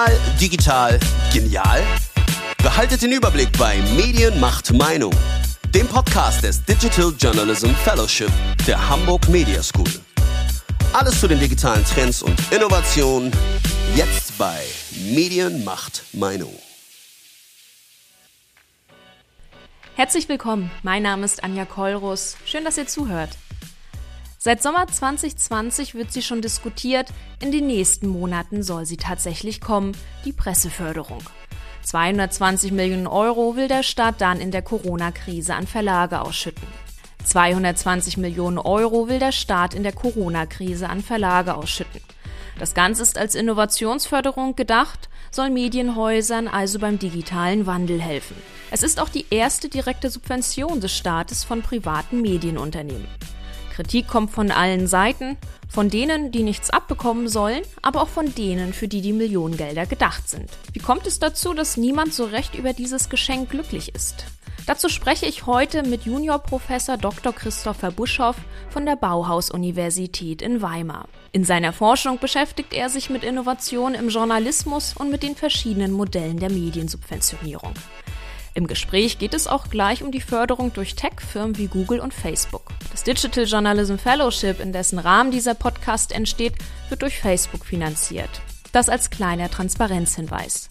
Real, digital, genial? Behaltet den Überblick bei Medien macht Meinung, dem Podcast des Digital Journalism Fellowship der Hamburg Media School. Alles zu den digitalen Trends und Innovationen jetzt bei Medien macht Meinung. Herzlich willkommen, mein Name ist Anja Kollrus. Schön, dass ihr zuhört. Seit Sommer 2020 wird sie schon diskutiert, in den nächsten Monaten soll sie tatsächlich kommen, die Presseförderung. 220 Millionen Euro will der Staat dann in der Corona-Krise an Verlage ausschütten. 220 Millionen Euro will der Staat in der Corona-Krise an Verlage ausschütten. Das Ganze ist als Innovationsförderung gedacht, soll Medienhäusern also beim digitalen Wandel helfen. Es ist auch die erste direkte Subvention des Staates von privaten Medienunternehmen. Kritik kommt von allen Seiten, von denen, die nichts abbekommen sollen, aber auch von denen, für die die Millionengelder gedacht sind. Wie kommt es dazu, dass niemand so recht über dieses Geschenk glücklich ist? Dazu spreche ich heute mit Juniorprofessor Dr. Christopher Buschhoff von der Bauhaus-Universität in Weimar. In seiner Forschung beschäftigt er sich mit Innovation im Journalismus und mit den verschiedenen Modellen der Mediensubventionierung. Im Gespräch geht es auch gleich um die Förderung durch Tech-Firmen wie Google und Facebook. Das Digital Journalism Fellowship, in dessen Rahmen dieser Podcast entsteht, wird durch Facebook finanziert. Das als kleiner Transparenzhinweis.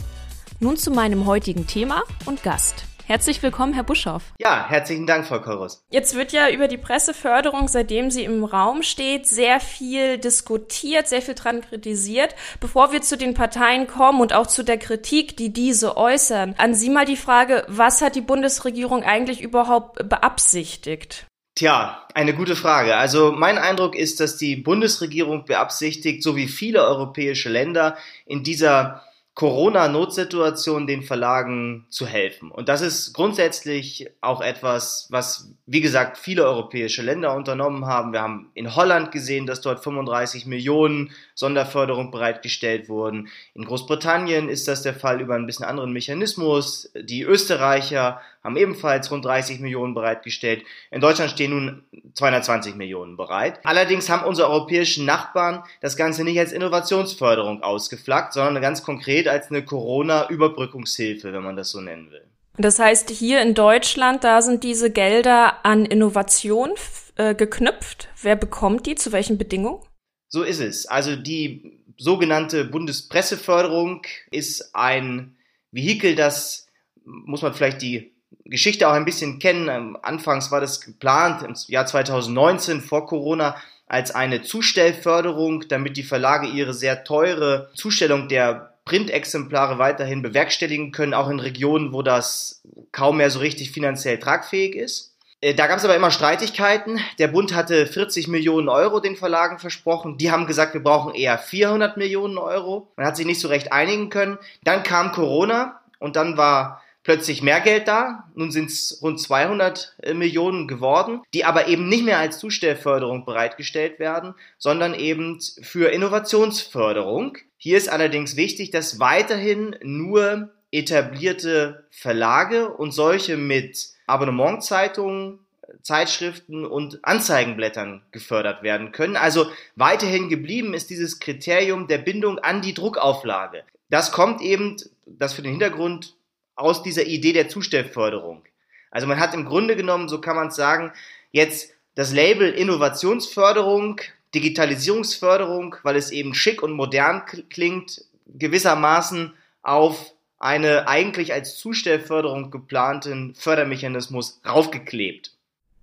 Nun zu meinem heutigen Thema und Gast. Herzlich willkommen, Herr Buschhoff. Ja, herzlichen Dank, Frau Korus. Jetzt wird ja über die Presseförderung, seitdem sie im Raum steht, sehr viel diskutiert, sehr viel dran kritisiert. Bevor wir zu den Parteien kommen und auch zu der Kritik, die diese äußern, an Sie mal die Frage, was hat die Bundesregierung eigentlich überhaupt beabsichtigt? Tja, eine gute Frage. Also mein Eindruck ist, dass die Bundesregierung beabsichtigt, so wie viele europäische Länder, in dieser Corona-Notsituation den Verlagen zu helfen. Und das ist grundsätzlich auch etwas, was, wie gesagt, viele europäische Länder unternommen haben. Wir haben in Holland gesehen, dass dort 35 Millionen Sonderförderung bereitgestellt wurden. In Großbritannien ist das der Fall über ein bisschen anderen Mechanismus. Die Österreicher haben ebenfalls rund 30 Millionen bereitgestellt. In Deutschland stehen nun 220 Millionen bereit. Allerdings haben unsere europäischen Nachbarn das Ganze nicht als Innovationsförderung ausgeflaggt, sondern ganz konkret als eine Corona-Überbrückungshilfe, wenn man das so nennen will. Das heißt, hier in Deutschland, da sind diese Gelder an Innovation äh, geknüpft. Wer bekommt die? Zu welchen Bedingungen? So ist es. Also die sogenannte Bundespresseförderung ist ein Vehikel, das muss man vielleicht die Geschichte auch ein bisschen kennen. Ähm, anfangs war das geplant im Jahr 2019 vor Corona als eine Zustellförderung, damit die Verlage ihre sehr teure Zustellung der Printexemplare weiterhin bewerkstelligen können, auch in Regionen, wo das kaum mehr so richtig finanziell tragfähig ist. Äh, da gab es aber immer Streitigkeiten. Der Bund hatte 40 Millionen Euro den Verlagen versprochen. Die haben gesagt, wir brauchen eher 400 Millionen Euro. Man hat sich nicht so recht einigen können. Dann kam Corona und dann war plötzlich mehr Geld da. Nun sind es rund 200 äh, Millionen geworden, die aber eben nicht mehr als Zustellförderung bereitgestellt werden, sondern eben für Innovationsförderung. Hier ist allerdings wichtig, dass weiterhin nur etablierte Verlage und solche mit Abonnementzeitungen Zeitschriften und Anzeigenblättern gefördert werden können. Also weiterhin geblieben ist dieses Kriterium der Bindung an die Druckauflage. Das kommt eben, das für den Hintergrund aus dieser Idee der Zustellförderung. Also man hat im Grunde genommen, so kann man es sagen, jetzt das Label Innovationsförderung, Digitalisierungsförderung, weil es eben schick und modern klingt, gewissermaßen auf eine eigentlich als Zustellförderung geplanten Fördermechanismus raufgeklebt.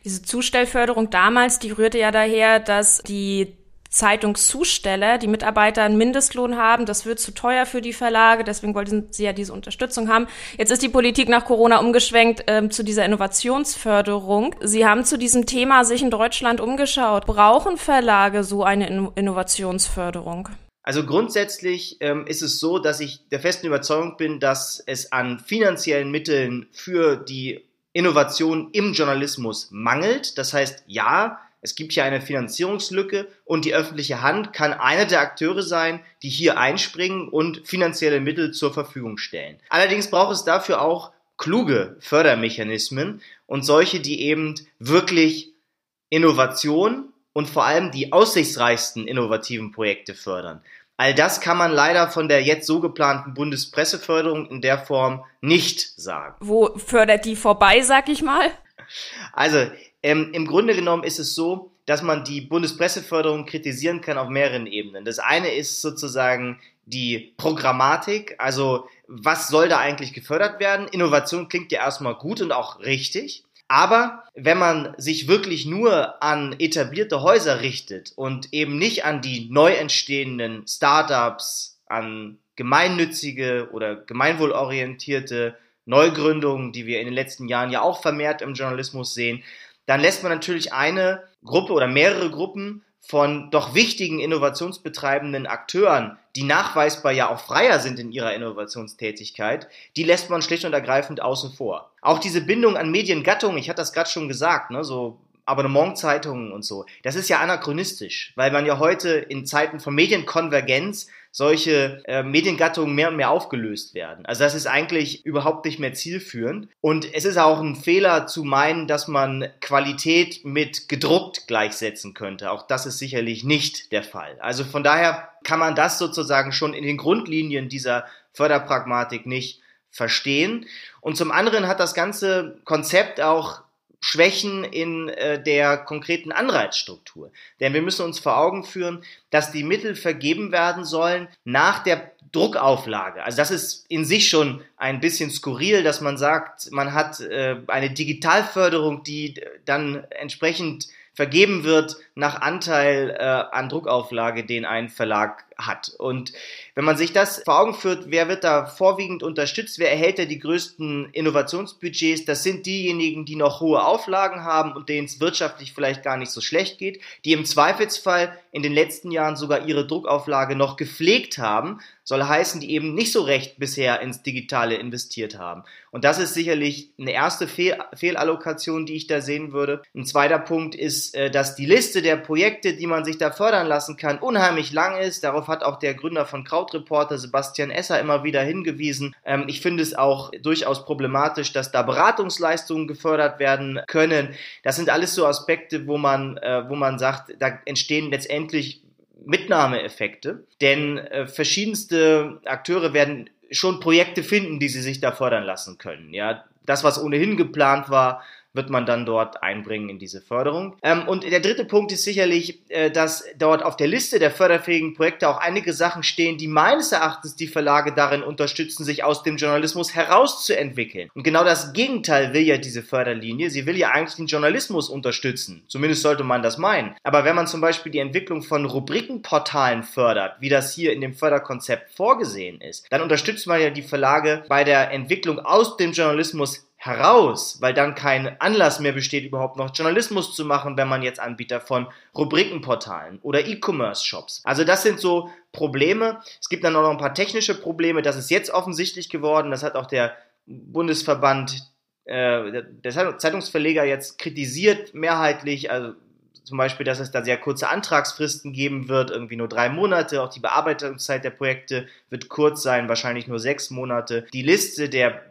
Diese Zustellförderung damals, die rührte ja daher, dass die Zeitungszusteller, die Mitarbeiter einen Mindestlohn haben. Das wird zu teuer für die Verlage, deswegen wollten sie ja diese Unterstützung haben. Jetzt ist die Politik nach Corona umgeschwenkt ähm, zu dieser Innovationsförderung. Sie haben zu diesem Thema sich in Deutschland umgeschaut. Brauchen Verlage so eine In Innovationsförderung? Also grundsätzlich ähm, ist es so, dass ich der festen Überzeugung bin, dass es an finanziellen Mitteln für die Innovation im Journalismus mangelt. Das heißt, ja, es gibt hier eine Finanzierungslücke und die öffentliche Hand kann einer der Akteure sein, die hier einspringen und finanzielle Mittel zur Verfügung stellen. Allerdings braucht es dafür auch kluge Fördermechanismen und solche, die eben wirklich Innovation und vor allem die aussichtsreichsten innovativen Projekte fördern. All das kann man leider von der jetzt so geplanten Bundespresseförderung in der Form nicht sagen. Wo fördert die vorbei, sag ich mal? Also, ähm, im Grunde genommen ist es so, dass man die Bundespresseförderung kritisieren kann auf mehreren Ebenen. Das eine ist sozusagen die Programmatik, also was soll da eigentlich gefördert werden? Innovation klingt ja erstmal gut und auch richtig. Aber wenn man sich wirklich nur an etablierte Häuser richtet und eben nicht an die neu entstehenden Startups, an gemeinnützige oder gemeinwohlorientierte Neugründungen, die wir in den letzten Jahren ja auch vermehrt im Journalismus sehen, dann lässt man natürlich eine Gruppe oder mehrere Gruppen von doch wichtigen innovationsbetreibenden Akteuren, die nachweisbar ja auch freier sind in ihrer Innovationstätigkeit, die lässt man schlicht und ergreifend außen vor. Auch diese Bindung an Mediengattungen, ich hatte das gerade schon gesagt, ne, so Abonnementzeitungen und so, das ist ja anachronistisch, weil man ja heute in Zeiten von Medienkonvergenz solche äh, Mediengattungen mehr und mehr aufgelöst werden. Also das ist eigentlich überhaupt nicht mehr zielführend. Und es ist auch ein Fehler zu meinen, dass man Qualität mit gedruckt gleichsetzen könnte. Auch das ist sicherlich nicht der Fall. Also von daher kann man das sozusagen schon in den Grundlinien dieser Förderpragmatik nicht verstehen. Und zum anderen hat das ganze Konzept auch Schwächen in äh, der konkreten Anreizstruktur. Denn wir müssen uns vor Augen führen, dass die Mittel vergeben werden sollen nach der Druckauflage. Also das ist in sich schon ein bisschen skurril, dass man sagt, man hat äh, eine Digitalförderung, die dann entsprechend vergeben wird nach Anteil äh, an Druckauflage, den ein Verlag hat. Und wenn man sich das vor Augen führt, wer wird da vorwiegend unterstützt, wer erhält da die größten Innovationsbudgets, das sind diejenigen, die noch hohe Auflagen haben und denen es wirtschaftlich vielleicht gar nicht so schlecht geht, die im Zweifelsfall in den letzten Jahren sogar ihre Druckauflage noch gepflegt haben, soll heißen, die eben nicht so recht bisher ins Digitale investiert haben. Und das ist sicherlich eine erste Fehl Fehlallokation, die ich da sehen würde. Ein zweiter Punkt ist, äh, dass die Liste der Projekte, die man sich da fördern lassen kann, unheimlich lang ist. Darauf hat auch der Gründer von Krautreporter, Sebastian Esser, immer wieder hingewiesen. Ähm, ich finde es auch durchaus problematisch, dass da Beratungsleistungen gefördert werden können. Das sind alles so Aspekte, wo man, äh, wo man sagt, da entstehen letztendlich Mitnahmeeffekte, denn äh, verschiedenste Akteure werden schon Projekte finden, die sie sich da fördern lassen können. Ja, das, was ohnehin geplant war, wird man dann dort einbringen in diese Förderung. Ähm, und der dritte Punkt ist sicherlich, äh, dass dort auf der Liste der förderfähigen Projekte auch einige Sachen stehen, die meines Erachtens die Verlage darin unterstützen, sich aus dem Journalismus herauszuentwickeln. Und genau das Gegenteil will ja diese Förderlinie. Sie will ja eigentlich den Journalismus unterstützen. Zumindest sollte man das meinen. Aber wenn man zum Beispiel die Entwicklung von Rubrikenportalen fördert, wie das hier in dem Förderkonzept vorgesehen ist, dann unterstützt man ja die Verlage bei der Entwicklung aus dem Journalismus heraus, weil dann kein Anlass mehr besteht, überhaupt noch Journalismus zu machen, wenn man jetzt Anbieter von Rubrikenportalen oder E-Commerce-Shops. Also das sind so Probleme. Es gibt dann auch noch ein paar technische Probleme. Das ist jetzt offensichtlich geworden. Das hat auch der Bundesverband äh, der Zeitungsverleger jetzt kritisiert mehrheitlich. Also zum Beispiel, dass es da sehr kurze Antragsfristen geben wird, irgendwie nur drei Monate. Auch die Bearbeitungszeit der Projekte wird kurz sein, wahrscheinlich nur sechs Monate. Die Liste der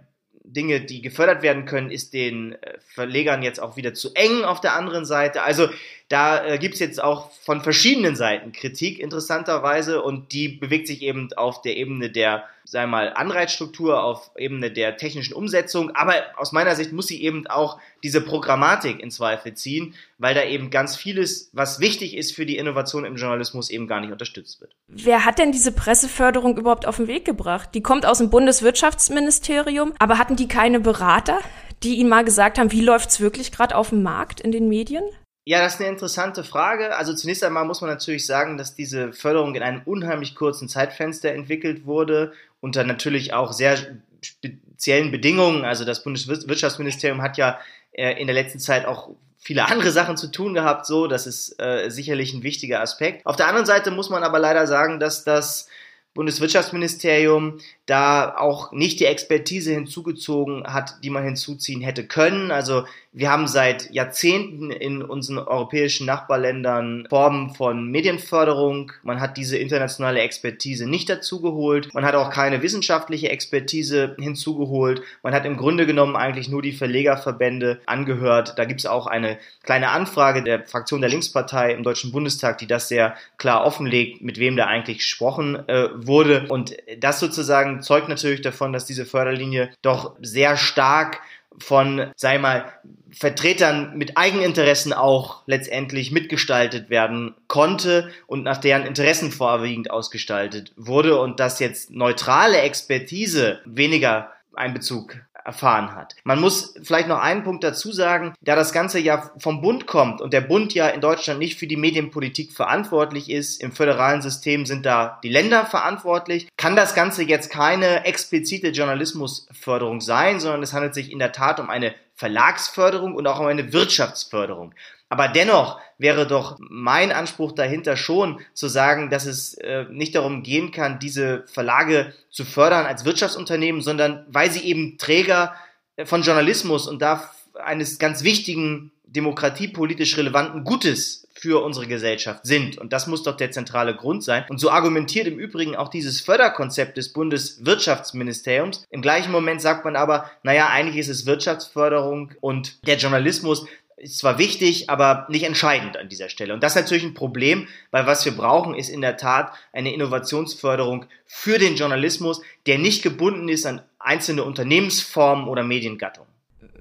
Dinge, die gefördert werden können, ist den äh, Verlegern jetzt auch wieder zu eng auf der anderen Seite. Also da äh, gibt es jetzt auch von verschiedenen Seiten Kritik interessanterweise und die bewegt sich eben auf der Ebene der, wir mal, Anreizstruktur, auf Ebene der technischen Umsetzung. Aber aus meiner Sicht muss sie eben auch diese Programmatik in Zweifel ziehen, weil da eben ganz vieles, was wichtig ist für die Innovation im Journalismus, eben gar nicht unterstützt wird. Wer hat denn diese Presseförderung überhaupt auf den Weg gebracht? Die kommt aus dem Bundeswirtschaftsministerium, aber hatten die keine Berater, die ihnen mal gesagt haben, wie läuft's wirklich gerade auf dem Markt in den Medien? Ja, das ist eine interessante Frage. Also zunächst einmal muss man natürlich sagen, dass diese Förderung in einem unheimlich kurzen Zeitfenster entwickelt wurde, unter natürlich auch sehr speziellen Bedingungen. Also das Bundeswirtschaftsministerium hat ja äh, in der letzten Zeit auch viele andere Sachen zu tun gehabt, so, das ist äh, sicherlich ein wichtiger Aspekt. Auf der anderen Seite muss man aber leider sagen, dass das Bundeswirtschaftsministerium da auch nicht die Expertise hinzugezogen hat, die man hinzuziehen hätte können. Also wir haben seit Jahrzehnten in unseren europäischen Nachbarländern Formen von Medienförderung. Man hat diese internationale Expertise nicht dazugeholt. Man hat auch keine wissenschaftliche Expertise hinzugeholt. Man hat im Grunde genommen eigentlich nur die Verlegerverbände angehört. Da gibt es auch eine kleine Anfrage der Fraktion der Linkspartei im Deutschen Bundestag, die das sehr klar offenlegt, mit wem da eigentlich gesprochen äh, wurde. Und das sozusagen zeugt natürlich davon, dass diese Förderlinie doch sehr stark von, sei mal, Vertretern mit Eigeninteressen auch letztendlich mitgestaltet werden konnte und nach deren Interessen vorwiegend ausgestaltet wurde und dass jetzt neutrale Expertise weniger Einbezug erfahren hat. Man muss vielleicht noch einen Punkt dazu sagen, da das Ganze ja vom Bund kommt und der Bund ja in Deutschland nicht für die Medienpolitik verantwortlich ist, im föderalen System sind da die Länder verantwortlich, kann das Ganze jetzt keine explizite Journalismusförderung sein, sondern es handelt sich in der Tat um eine Verlagsförderung und auch um eine Wirtschaftsförderung. Aber dennoch wäre doch mein Anspruch dahinter schon zu sagen, dass es äh, nicht darum gehen kann, diese Verlage zu fördern als Wirtschaftsunternehmen, sondern weil sie eben Träger äh, von Journalismus und da eines ganz wichtigen demokratiepolitisch relevanten Gutes für unsere Gesellschaft sind. Und das muss doch der zentrale Grund sein. Und so argumentiert im Übrigen auch dieses Förderkonzept des Bundeswirtschaftsministeriums. Im gleichen Moment sagt man aber, naja, eigentlich ist es Wirtschaftsförderung und der Journalismus ist zwar wichtig, aber nicht entscheidend an dieser Stelle. Und das ist natürlich ein Problem, weil was wir brauchen, ist in der Tat eine Innovationsförderung für den Journalismus, der nicht gebunden ist an einzelne Unternehmensformen oder Mediengattungen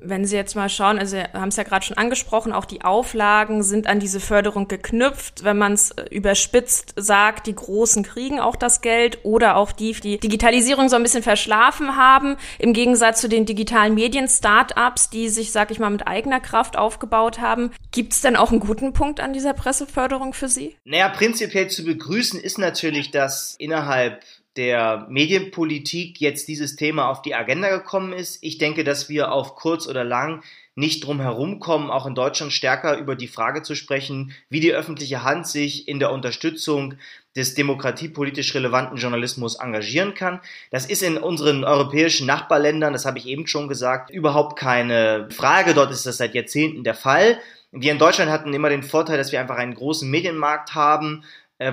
wenn Sie jetzt mal schauen, also wir haben es ja gerade schon angesprochen, auch die Auflagen sind an diese Förderung geknüpft. Wenn man es äh, überspitzt sagt, die Großen kriegen auch das Geld oder auch die, die Digitalisierung so ein bisschen verschlafen haben, im Gegensatz zu den digitalen Medien-Startups, die sich, sag ich mal, mit eigener Kraft aufgebaut haben. Gibt es denn auch einen guten Punkt an dieser Presseförderung für Sie? Naja, prinzipiell zu begrüßen ist natürlich, dass innerhalb der Medienpolitik jetzt dieses Thema auf die Agenda gekommen ist. Ich denke, dass wir auf kurz oder lang nicht drum herumkommen, auch in Deutschland stärker über die Frage zu sprechen, wie die öffentliche Hand sich in der Unterstützung des demokratiepolitisch relevanten Journalismus engagieren kann. Das ist in unseren europäischen Nachbarländern, das habe ich eben schon gesagt, überhaupt keine Frage. Dort ist das seit Jahrzehnten der Fall. Wir in Deutschland hatten immer den Vorteil, dass wir einfach einen großen Medienmarkt haben,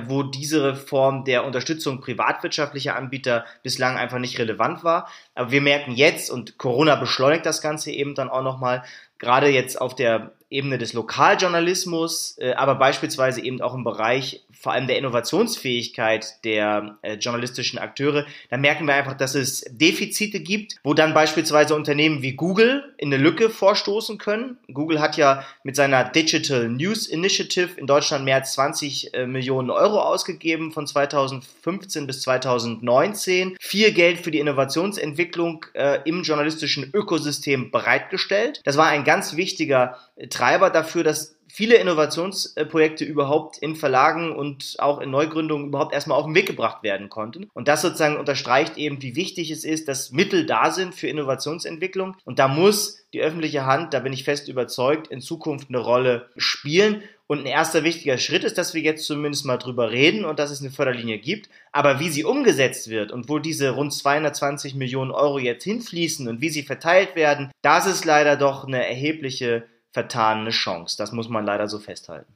wo diese Form der Unterstützung privatwirtschaftlicher Anbieter bislang einfach nicht relevant war. Aber wir merken jetzt, und Corona beschleunigt das Ganze eben dann auch nochmal, gerade jetzt auf der Ebene des Lokaljournalismus, äh, aber beispielsweise eben auch im Bereich vor allem der Innovationsfähigkeit der äh, journalistischen Akteure, da merken wir einfach, dass es Defizite gibt, wo dann beispielsweise Unternehmen wie Google in eine Lücke vorstoßen können. Google hat ja mit seiner Digital News Initiative in Deutschland mehr als 20 äh, Millionen Euro ausgegeben von 2015 bis 2019, viel Geld für die Innovationsentwicklung äh, im journalistischen Ökosystem bereitgestellt. Das war ein ganz wichtiger Treiber dafür, dass viele Innovationsprojekte überhaupt in Verlagen und auch in Neugründungen überhaupt erstmal auf den Weg gebracht werden konnten. Und das sozusagen unterstreicht eben, wie wichtig es ist, dass Mittel da sind für Innovationsentwicklung. Und da muss die öffentliche Hand, da bin ich fest überzeugt, in Zukunft eine Rolle spielen. Und ein erster wichtiger Schritt ist, dass wir jetzt zumindest mal drüber reden und dass es eine Förderlinie gibt. Aber wie sie umgesetzt wird und wo diese rund 220 Millionen Euro jetzt hinfließen und wie sie verteilt werden, das ist leider doch eine erhebliche vertane Chance. Das muss man leider so festhalten.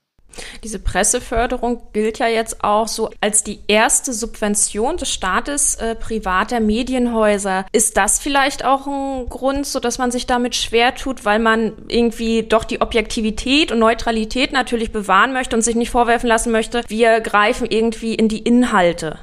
Diese Presseförderung gilt ja jetzt auch so als die erste Subvention des Staates äh, privater Medienhäuser. Ist das vielleicht auch ein Grund, so dass man sich damit schwer tut, weil man irgendwie doch die Objektivität und Neutralität natürlich bewahren möchte und sich nicht vorwerfen lassen möchte, wir greifen irgendwie in die Inhalte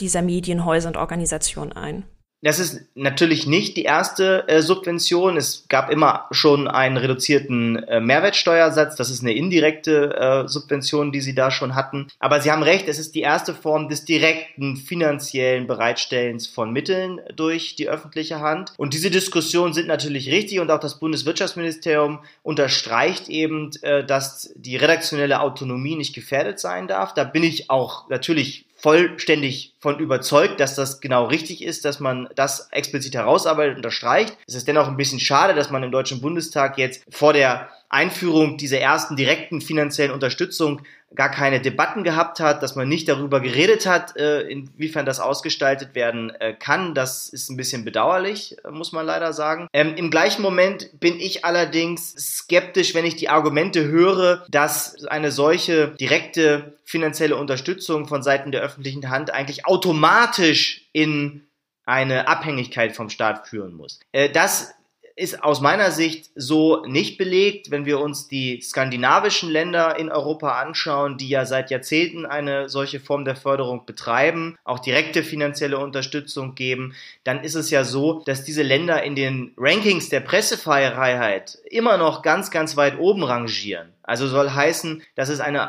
dieser Medienhäuser und Organisationen ein? Das ist natürlich nicht die erste äh, Subvention. Es gab immer schon einen reduzierten äh, Mehrwertsteuersatz. Das ist eine indirekte äh, Subvention, die Sie da schon hatten. Aber Sie haben recht, es ist die erste Form des direkten finanziellen Bereitstellens von Mitteln durch die öffentliche Hand. Und diese Diskussionen sind natürlich richtig und auch das Bundeswirtschaftsministerium unterstreicht eben, äh, dass die redaktionelle Autonomie nicht gefährdet sein darf. Da bin ich auch natürlich vollständig von überzeugt, dass das genau richtig ist, dass man das explizit herausarbeitet und unterstreicht. Es ist dennoch ein bisschen schade, dass man im Deutschen Bundestag jetzt vor der Einführung dieser ersten direkten finanziellen Unterstützung gar keine Debatten gehabt hat, dass man nicht darüber geredet hat, äh, inwiefern das ausgestaltet werden äh, kann. Das ist ein bisschen bedauerlich, äh, muss man leider sagen. Ähm, Im gleichen Moment bin ich allerdings skeptisch, wenn ich die Argumente höre, dass eine solche direkte finanzielle Unterstützung von Seiten der öffentlichen Hand eigentlich automatisch in eine Abhängigkeit vom Staat führen muss. Das ist aus meiner Sicht so nicht belegt, wenn wir uns die skandinavischen Länder in Europa anschauen, die ja seit Jahrzehnten eine solche Form der Förderung betreiben, auch direkte finanzielle Unterstützung geben, dann ist es ja so, dass diese Länder in den Rankings der Pressefreiheit immer noch ganz, ganz weit oben rangieren. Also soll heißen, dass es einen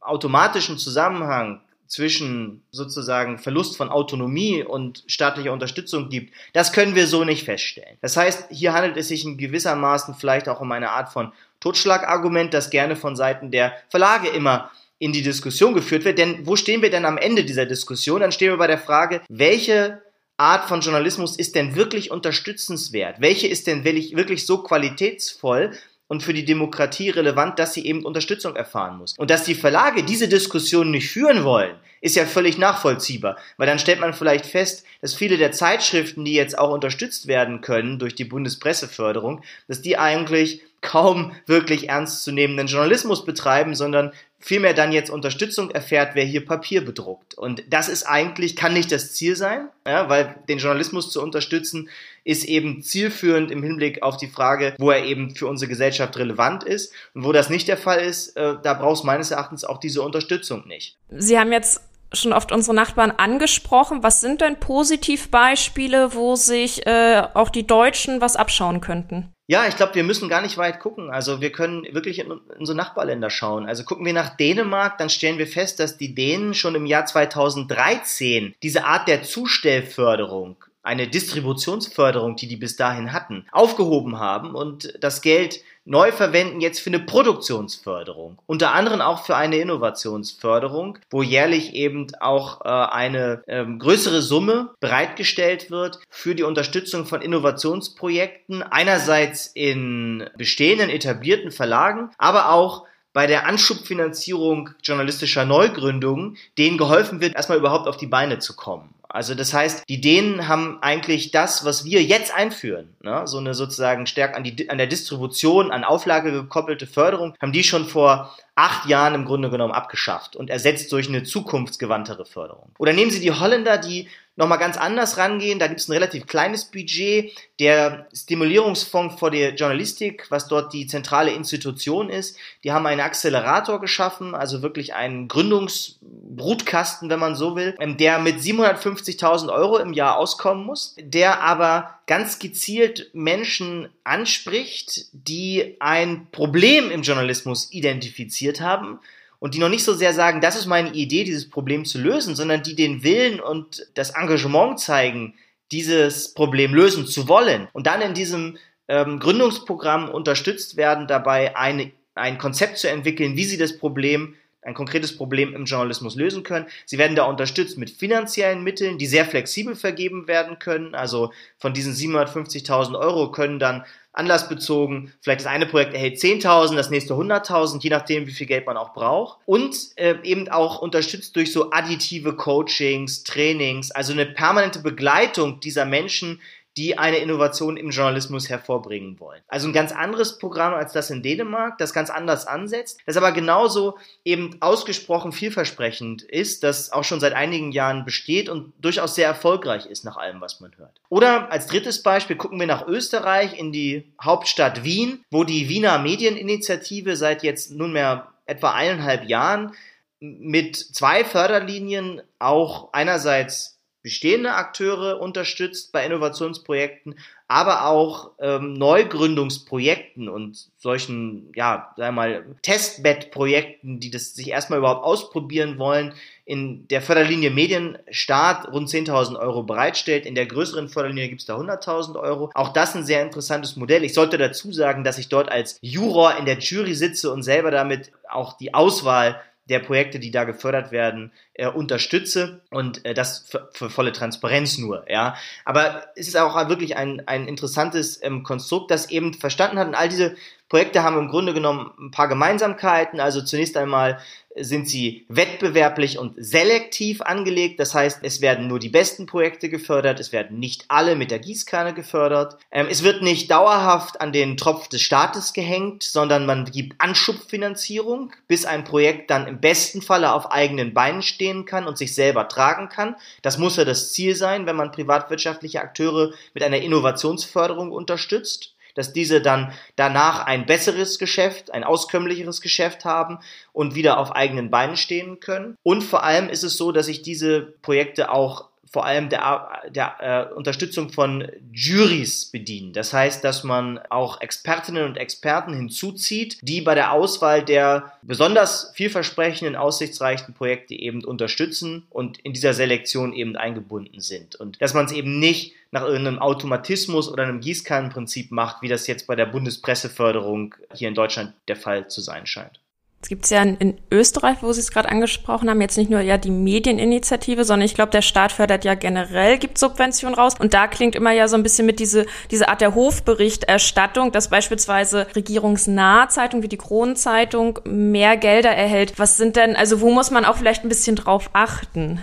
automatischen Zusammenhang zwischen sozusagen Verlust von Autonomie und staatlicher Unterstützung gibt, das können wir so nicht feststellen. Das heißt, hier handelt es sich in gewissermaßen vielleicht auch um eine Art von Totschlagargument, das gerne von Seiten der Verlage immer in die Diskussion geführt wird. Denn wo stehen wir denn am Ende dieser Diskussion? Dann stehen wir bei der Frage, welche Art von Journalismus ist denn wirklich unterstützenswert? Welche ist denn wirklich so qualitätsvoll, und für die Demokratie relevant, dass sie eben Unterstützung erfahren muss. Und dass die Verlage diese Diskussion nicht führen wollen, ist ja völlig nachvollziehbar, weil dann stellt man vielleicht fest, dass viele der Zeitschriften, die jetzt auch unterstützt werden können durch die Bundespresseförderung, dass die eigentlich kaum wirklich ernstzunehmenden Journalismus betreiben, sondern vielmehr dann jetzt Unterstützung erfährt, wer hier Papier bedruckt. Und das ist eigentlich, kann nicht das Ziel sein, ja, weil den Journalismus zu unterstützen ist eben zielführend im Hinblick auf die Frage, wo er eben für unsere Gesellschaft relevant ist. Und wo das nicht der Fall ist, äh, da braucht es meines Erachtens auch diese Unterstützung nicht. Sie haben jetzt schon oft unsere Nachbarn angesprochen. Was sind denn Positivbeispiele, wo sich äh, auch die Deutschen was abschauen könnten? Ja, ich glaube, wir müssen gar nicht weit gucken. Also wir können wirklich in unsere Nachbarländer schauen. Also gucken wir nach Dänemark, dann stellen wir fest, dass die Dänen schon im Jahr 2013 diese Art der Zustellförderung eine Distributionsförderung, die die bis dahin hatten, aufgehoben haben und das Geld neu verwenden jetzt für eine Produktionsförderung, unter anderem auch für eine Innovationsförderung, wo jährlich eben auch äh, eine ähm, größere Summe bereitgestellt wird für die Unterstützung von Innovationsprojekten, einerseits in bestehenden etablierten Verlagen, aber auch bei der Anschubfinanzierung journalistischer Neugründungen, denen geholfen wird, erstmal überhaupt auf die Beine zu kommen. Also das heißt, die Dänen haben eigentlich das, was wir jetzt einführen, ne? so eine sozusagen stärker an, an der Distribution, an Auflage gekoppelte Förderung, haben die schon vor acht Jahren im Grunde genommen abgeschafft und ersetzt durch eine zukunftsgewandtere Förderung. Oder nehmen Sie die Holländer, die nochmal ganz anders rangehen. Da gibt es ein relativ kleines Budget. Der Stimulierungsfonds für die Journalistik, was dort die zentrale Institution ist, die haben einen Accelerator geschaffen, also wirklich einen Gründungsbrutkasten, wenn man so will, ähm, der mit 750.000 Euro im Jahr auskommen muss, der aber ganz gezielt Menschen anspricht, die ein Problem im Journalismus identifiziert haben und die noch nicht so sehr sagen, das ist meine Idee, dieses Problem zu lösen, sondern die den Willen und das Engagement zeigen, dieses Problem lösen zu wollen. Und dann in diesem ähm, Gründungsprogramm unterstützt werden, dabei eine, ein Konzept zu entwickeln, wie sie das Problem ein konkretes Problem im Journalismus lösen können. Sie werden da unterstützt mit finanziellen Mitteln, die sehr flexibel vergeben werden können. Also von diesen 750.000 Euro können dann anlassbezogen. Vielleicht das eine Projekt erhält 10.000, das nächste 100.000, je nachdem, wie viel Geld man auch braucht. Und äh, eben auch unterstützt durch so additive Coachings, Trainings, also eine permanente Begleitung dieser Menschen, die eine Innovation im Journalismus hervorbringen wollen. Also ein ganz anderes Programm als das in Dänemark, das ganz anders ansetzt, das aber genauso eben ausgesprochen vielversprechend ist, das auch schon seit einigen Jahren besteht und durchaus sehr erfolgreich ist nach allem, was man hört. Oder als drittes Beispiel gucken wir nach Österreich in die Hauptstadt Wien, wo die Wiener Medieninitiative seit jetzt nunmehr etwa eineinhalb Jahren mit zwei Förderlinien auch einerseits bestehende Akteure unterstützt bei Innovationsprojekten, aber auch ähm, Neugründungsprojekten und solchen, ja, sagen wir mal, Testbed-Projekten, die das sich erstmal überhaupt ausprobieren wollen, in der Förderlinie Medienstart rund 10.000 Euro bereitstellt. In der größeren Förderlinie gibt es da 100.000 Euro. Auch das ein sehr interessantes Modell. Ich sollte dazu sagen, dass ich dort als Juror in der Jury sitze und selber damit auch die Auswahl der Projekte, die da gefördert werden, äh, unterstütze und äh, das für, für, volle Transparenz nur, ja. Aber es ist auch wirklich ein, ein interessantes ähm, Konstrukt, das eben verstanden hat und all diese Projekte haben im Grunde genommen ein paar Gemeinsamkeiten. Also zunächst einmal sind sie wettbewerblich und selektiv angelegt. Das heißt, es werden nur die besten Projekte gefördert, es werden nicht alle mit der Gießkanne gefördert. Ähm, es wird nicht dauerhaft an den Tropf des Staates gehängt, sondern man gibt Anschubfinanzierung, bis ein Projekt dann im besten Falle auf eigenen Beinen stehen kann und sich selber tragen kann. Das muss ja das Ziel sein, wenn man privatwirtschaftliche Akteure mit einer Innovationsförderung unterstützt dass diese dann danach ein besseres Geschäft, ein auskömmlicheres Geschäft haben und wieder auf eigenen Beinen stehen können. Und vor allem ist es so, dass sich diese Projekte auch vor allem der, der äh, Unterstützung von Juries bedienen. Das heißt, dass man auch Expertinnen und Experten hinzuzieht, die bei der Auswahl der besonders vielversprechenden, aussichtsreichen Projekte eben unterstützen und in dieser Selektion eben eingebunden sind. Und dass man es eben nicht nach irgendeinem Automatismus oder einem Gießkannenprinzip macht, wie das jetzt bei der Bundespresseförderung hier in Deutschland der Fall zu sein scheint. Es gibt ja in, in, Österreich, wo Sie es gerade angesprochen haben, jetzt nicht nur ja die Medieninitiative, sondern ich glaube, der Staat fördert ja generell, gibt Subventionen raus. Und da klingt immer ja so ein bisschen mit diese, diese Art der Hofberichterstattung, dass beispielsweise regierungsnahe Zeitung wie die Kronenzeitung mehr Gelder erhält. Was sind denn, also wo muss man auch vielleicht ein bisschen drauf achten?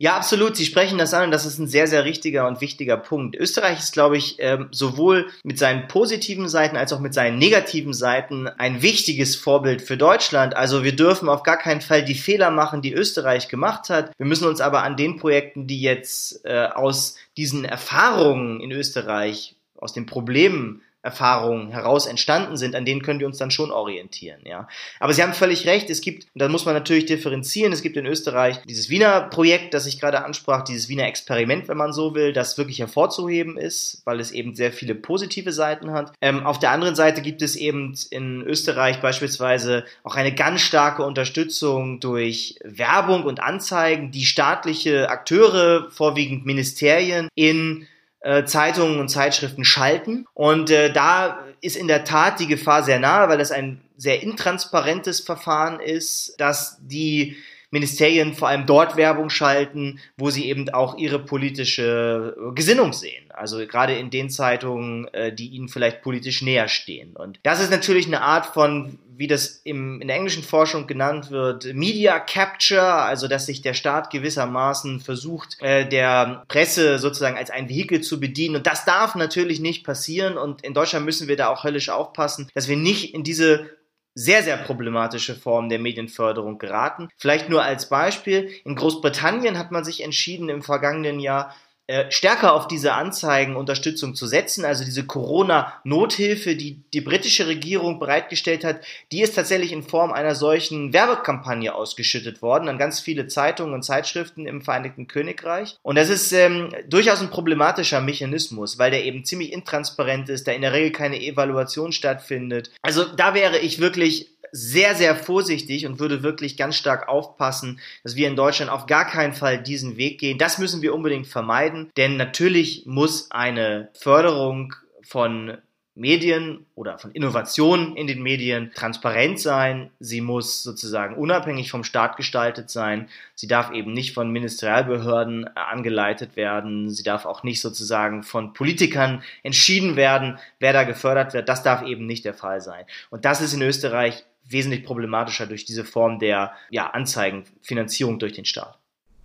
Ja, absolut. Sie sprechen das an und das ist ein sehr, sehr richtiger und wichtiger Punkt. Österreich ist, glaube ich, ähm, sowohl mit seinen positiven Seiten als auch mit seinen negativen Seiten ein wichtiges Vorbild für Deutschland. Also wir dürfen auf gar keinen Fall die Fehler machen, die Österreich gemacht hat. Wir müssen uns aber an den Projekten, die jetzt äh, aus diesen Erfahrungen in Österreich, aus den Problemen Erfahrungen heraus entstanden sind, an denen können wir uns dann schon orientieren, ja. Aber Sie haben völlig recht, es gibt, da muss man natürlich differenzieren, es gibt in Österreich dieses Wiener Projekt, das ich gerade ansprach, dieses Wiener Experiment, wenn man so will, das wirklich hervorzuheben ist, weil es eben sehr viele positive Seiten hat. Ähm, auf der anderen Seite gibt es eben in Österreich beispielsweise auch eine ganz starke Unterstützung durch Werbung und Anzeigen, die staatliche Akteure, vorwiegend Ministerien, in äh, Zeitungen und Zeitschriften schalten. Und äh, da ist in der Tat die Gefahr sehr nahe, weil das ein sehr intransparentes Verfahren ist, dass die Ministerien vor allem dort Werbung schalten, wo sie eben auch ihre politische Gesinnung sehen. Also gerade in den Zeitungen, äh, die ihnen vielleicht politisch näher stehen. Und das ist natürlich eine Art von, wie das im, in der englischen Forschung genannt wird, Media Capture, also dass sich der Staat gewissermaßen versucht, äh, der Presse sozusagen als ein Vehikel zu bedienen. Und das darf natürlich nicht passieren. Und in Deutschland müssen wir da auch höllisch aufpassen, dass wir nicht in diese sehr, sehr problematische Form der Medienförderung geraten. Vielleicht nur als Beispiel. In Großbritannien hat man sich entschieden, im vergangenen Jahr äh, stärker auf diese Anzeigenunterstützung zu setzen. Also diese Corona-Nothilfe, die die britische Regierung bereitgestellt hat, die ist tatsächlich in Form einer solchen Werbekampagne ausgeschüttet worden an ganz viele Zeitungen und Zeitschriften im Vereinigten Königreich. Und das ist ähm, durchaus ein problematischer Mechanismus, weil der eben ziemlich intransparent ist, da in der Regel keine Evaluation stattfindet. Also da wäre ich wirklich sehr, sehr vorsichtig und würde wirklich ganz stark aufpassen, dass wir in Deutschland auf gar keinen Fall diesen Weg gehen. Das müssen wir unbedingt vermeiden, denn natürlich muss eine Förderung von Medien oder von Innovationen in den Medien transparent sein. Sie muss sozusagen unabhängig vom Staat gestaltet sein. Sie darf eben nicht von Ministerialbehörden angeleitet werden. Sie darf auch nicht sozusagen von Politikern entschieden werden, wer da gefördert wird. Das darf eben nicht der Fall sein. Und das ist in Österreich wesentlich problematischer durch diese Form der ja, Anzeigenfinanzierung durch den Staat.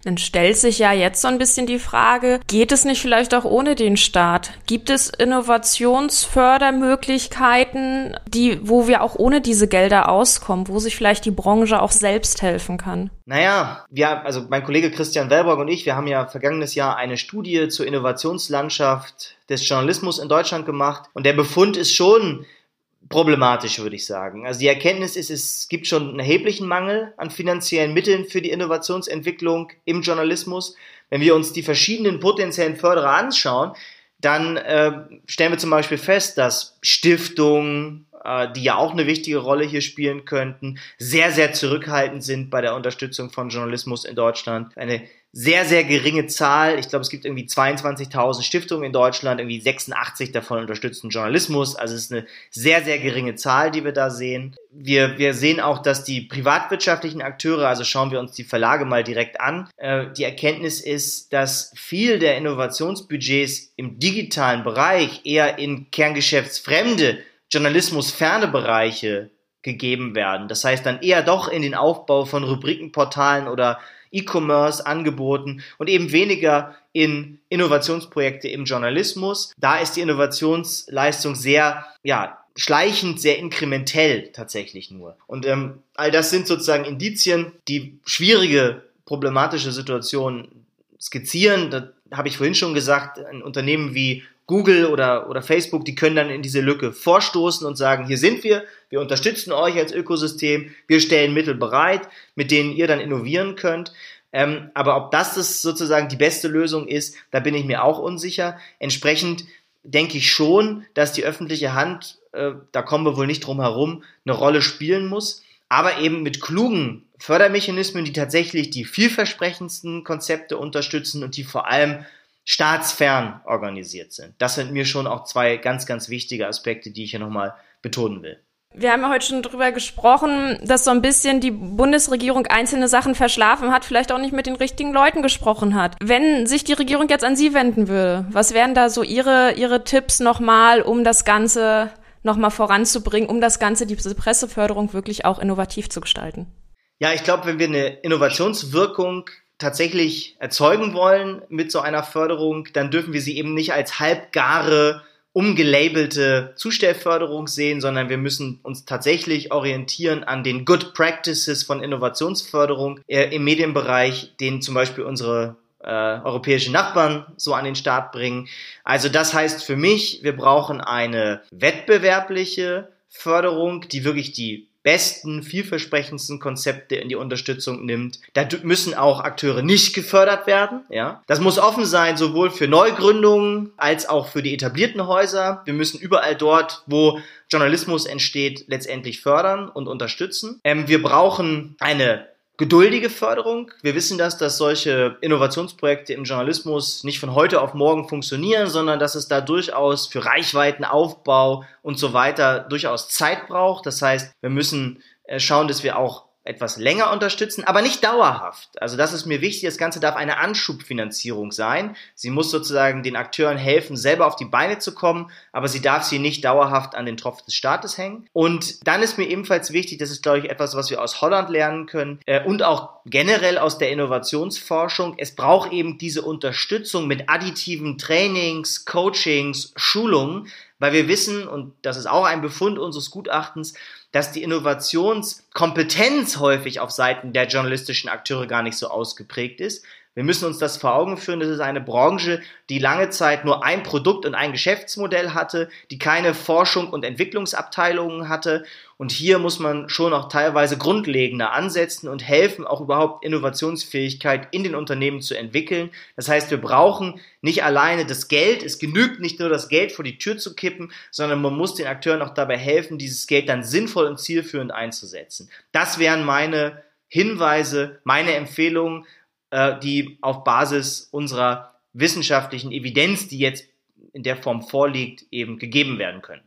Dann stellt sich ja jetzt so ein bisschen die Frage, geht es nicht vielleicht auch ohne den Staat? Gibt es Innovationsfördermöglichkeiten, die, wo wir auch ohne diese Gelder auskommen, wo sich vielleicht die Branche auch selbst helfen kann? Naja, ja, also mein Kollege Christian Wellborg und ich, wir haben ja vergangenes Jahr eine Studie zur Innovationslandschaft des Journalismus in Deutschland gemacht und der Befund ist schon, problematisch, würde ich sagen. Also die Erkenntnis ist, es gibt schon einen erheblichen Mangel an finanziellen Mitteln für die Innovationsentwicklung im Journalismus. Wenn wir uns die verschiedenen potenziellen Förderer anschauen, dann äh, stellen wir zum Beispiel fest, dass Stiftungen, äh, die ja auch eine wichtige Rolle hier spielen könnten, sehr, sehr zurückhaltend sind bei der Unterstützung von Journalismus in Deutschland. Eine sehr, sehr geringe Zahl. Ich glaube, es gibt irgendwie 22.000 Stiftungen in Deutschland, irgendwie 86 davon unterstützen Journalismus. Also es ist eine sehr, sehr geringe Zahl, die wir da sehen. Wir, wir sehen auch, dass die privatwirtschaftlichen Akteure, also schauen wir uns die Verlage mal direkt an, äh, die Erkenntnis ist, dass viel der Innovationsbudgets im digitalen Bereich eher in kerngeschäftsfremde, journalismusferne Bereiche gegeben werden. Das heißt dann eher doch in den Aufbau von Rubrikenportalen oder E-Commerce angeboten und eben weniger in Innovationsprojekte im Journalismus. Da ist die Innovationsleistung sehr, ja, schleichend, sehr inkrementell tatsächlich nur. Und ähm, all das sind sozusagen Indizien, die schwierige, problematische Situationen skizzieren. Da habe ich vorhin schon gesagt, ein Unternehmen wie Google oder, oder Facebook, die können dann in diese Lücke vorstoßen und sagen, hier sind wir, wir unterstützen euch als Ökosystem, wir stellen Mittel bereit, mit denen ihr dann innovieren könnt. Ähm, aber ob das, das sozusagen die beste Lösung ist, da bin ich mir auch unsicher. Entsprechend denke ich schon, dass die öffentliche Hand, äh, da kommen wir wohl nicht drum herum, eine Rolle spielen muss, aber eben mit klugen Fördermechanismen, die tatsächlich die vielversprechendsten Konzepte unterstützen und die vor allem staatsfern organisiert sind. Das sind mir schon auch zwei ganz, ganz wichtige Aspekte, die ich hier nochmal betonen will. Wir haben ja heute schon drüber gesprochen, dass so ein bisschen die Bundesregierung einzelne Sachen verschlafen hat, vielleicht auch nicht mit den richtigen Leuten gesprochen hat. Wenn sich die Regierung jetzt an Sie wenden würde, was wären da so Ihre, Ihre Tipps nochmal, um das Ganze nochmal voranzubringen, um das Ganze, diese Presseförderung wirklich auch innovativ zu gestalten? Ja, ich glaube, wenn wir eine Innovationswirkung tatsächlich erzeugen wollen mit so einer Förderung, dann dürfen wir sie eben nicht als halbgare, umgelabelte Zustellförderung sehen, sondern wir müssen uns tatsächlich orientieren an den Good Practices von Innovationsförderung äh, im Medienbereich, den zum Beispiel unsere äh, europäische Nachbarn so an den Start bringen. Also das heißt für mich, wir brauchen eine wettbewerbliche Förderung, die wirklich die besten, vielversprechendsten Konzepte in die Unterstützung nimmt. Da müssen auch Akteure nicht gefördert werden. Ja, das muss offen sein, sowohl für Neugründungen als auch für die etablierten Häuser. Wir müssen überall dort, wo Journalismus entsteht, letztendlich fördern und unterstützen. Ähm, wir brauchen eine geduldige Förderung. Wir wissen das, dass solche Innovationsprojekte im Journalismus nicht von heute auf morgen funktionieren, sondern dass es da durchaus für Reichweitenaufbau und so weiter durchaus Zeit braucht. Das heißt, wir müssen äh, schauen, dass wir auch etwas länger unterstützen, aber nicht dauerhaft. Also das ist mir wichtig. Das Ganze darf eine Anschubfinanzierung sein. Sie muss sozusagen den Akteuren helfen, selber auf die Beine zu kommen, aber sie darf sie nicht dauerhaft an den Tropf des Staates hängen. Und dann ist mir ebenfalls wichtig, das ist, glaube ich, etwas, was wir aus Holland lernen können äh, und auch generell aus der Innovationsforschung. Es braucht eben diese Unterstützung mit additiven Trainings, Coachings, Schulungen, weil wir wissen, und das ist auch ein Befund unseres Gutachtens, dass die Innovationskompetenz häufig auf Seiten der journalistischen Akteure gar nicht so ausgeprägt ist. Wir müssen uns das vor Augen führen. Das ist eine Branche, die lange Zeit nur ein Produkt und ein Geschäftsmodell hatte, die keine Forschung und Entwicklungsabteilungen hatte. Und hier muss man schon auch teilweise grundlegender ansetzen und helfen, auch überhaupt Innovationsfähigkeit in den Unternehmen zu entwickeln. Das heißt, wir brauchen nicht alleine das Geld. Es genügt nicht nur das Geld vor die Tür zu kippen, sondern man muss den Akteuren auch dabei helfen, dieses Geld dann sinnvoll und zielführend einzusetzen. Das wären meine Hinweise, meine Empfehlungen äh, die auf Basis unserer wissenschaftlichen Evidenz, die jetzt in der Form vorliegt, eben gegeben werden können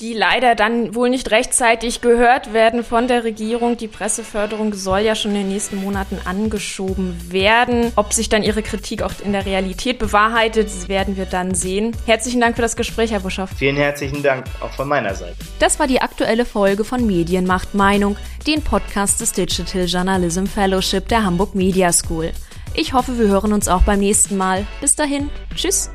die leider dann wohl nicht rechtzeitig gehört werden von der Regierung. Die Presseförderung soll ja schon in den nächsten Monaten angeschoben werden. Ob sich dann ihre Kritik auch in der Realität bewahrheitet, werden wir dann sehen. Herzlichen Dank für das Gespräch, Herr Buschoff. Vielen herzlichen Dank auch von meiner Seite. Das war die aktuelle Folge von Medienmacht Meinung, den Podcast des Digital Journalism Fellowship der Hamburg Media School. Ich hoffe, wir hören uns auch beim nächsten Mal. Bis dahin, tschüss.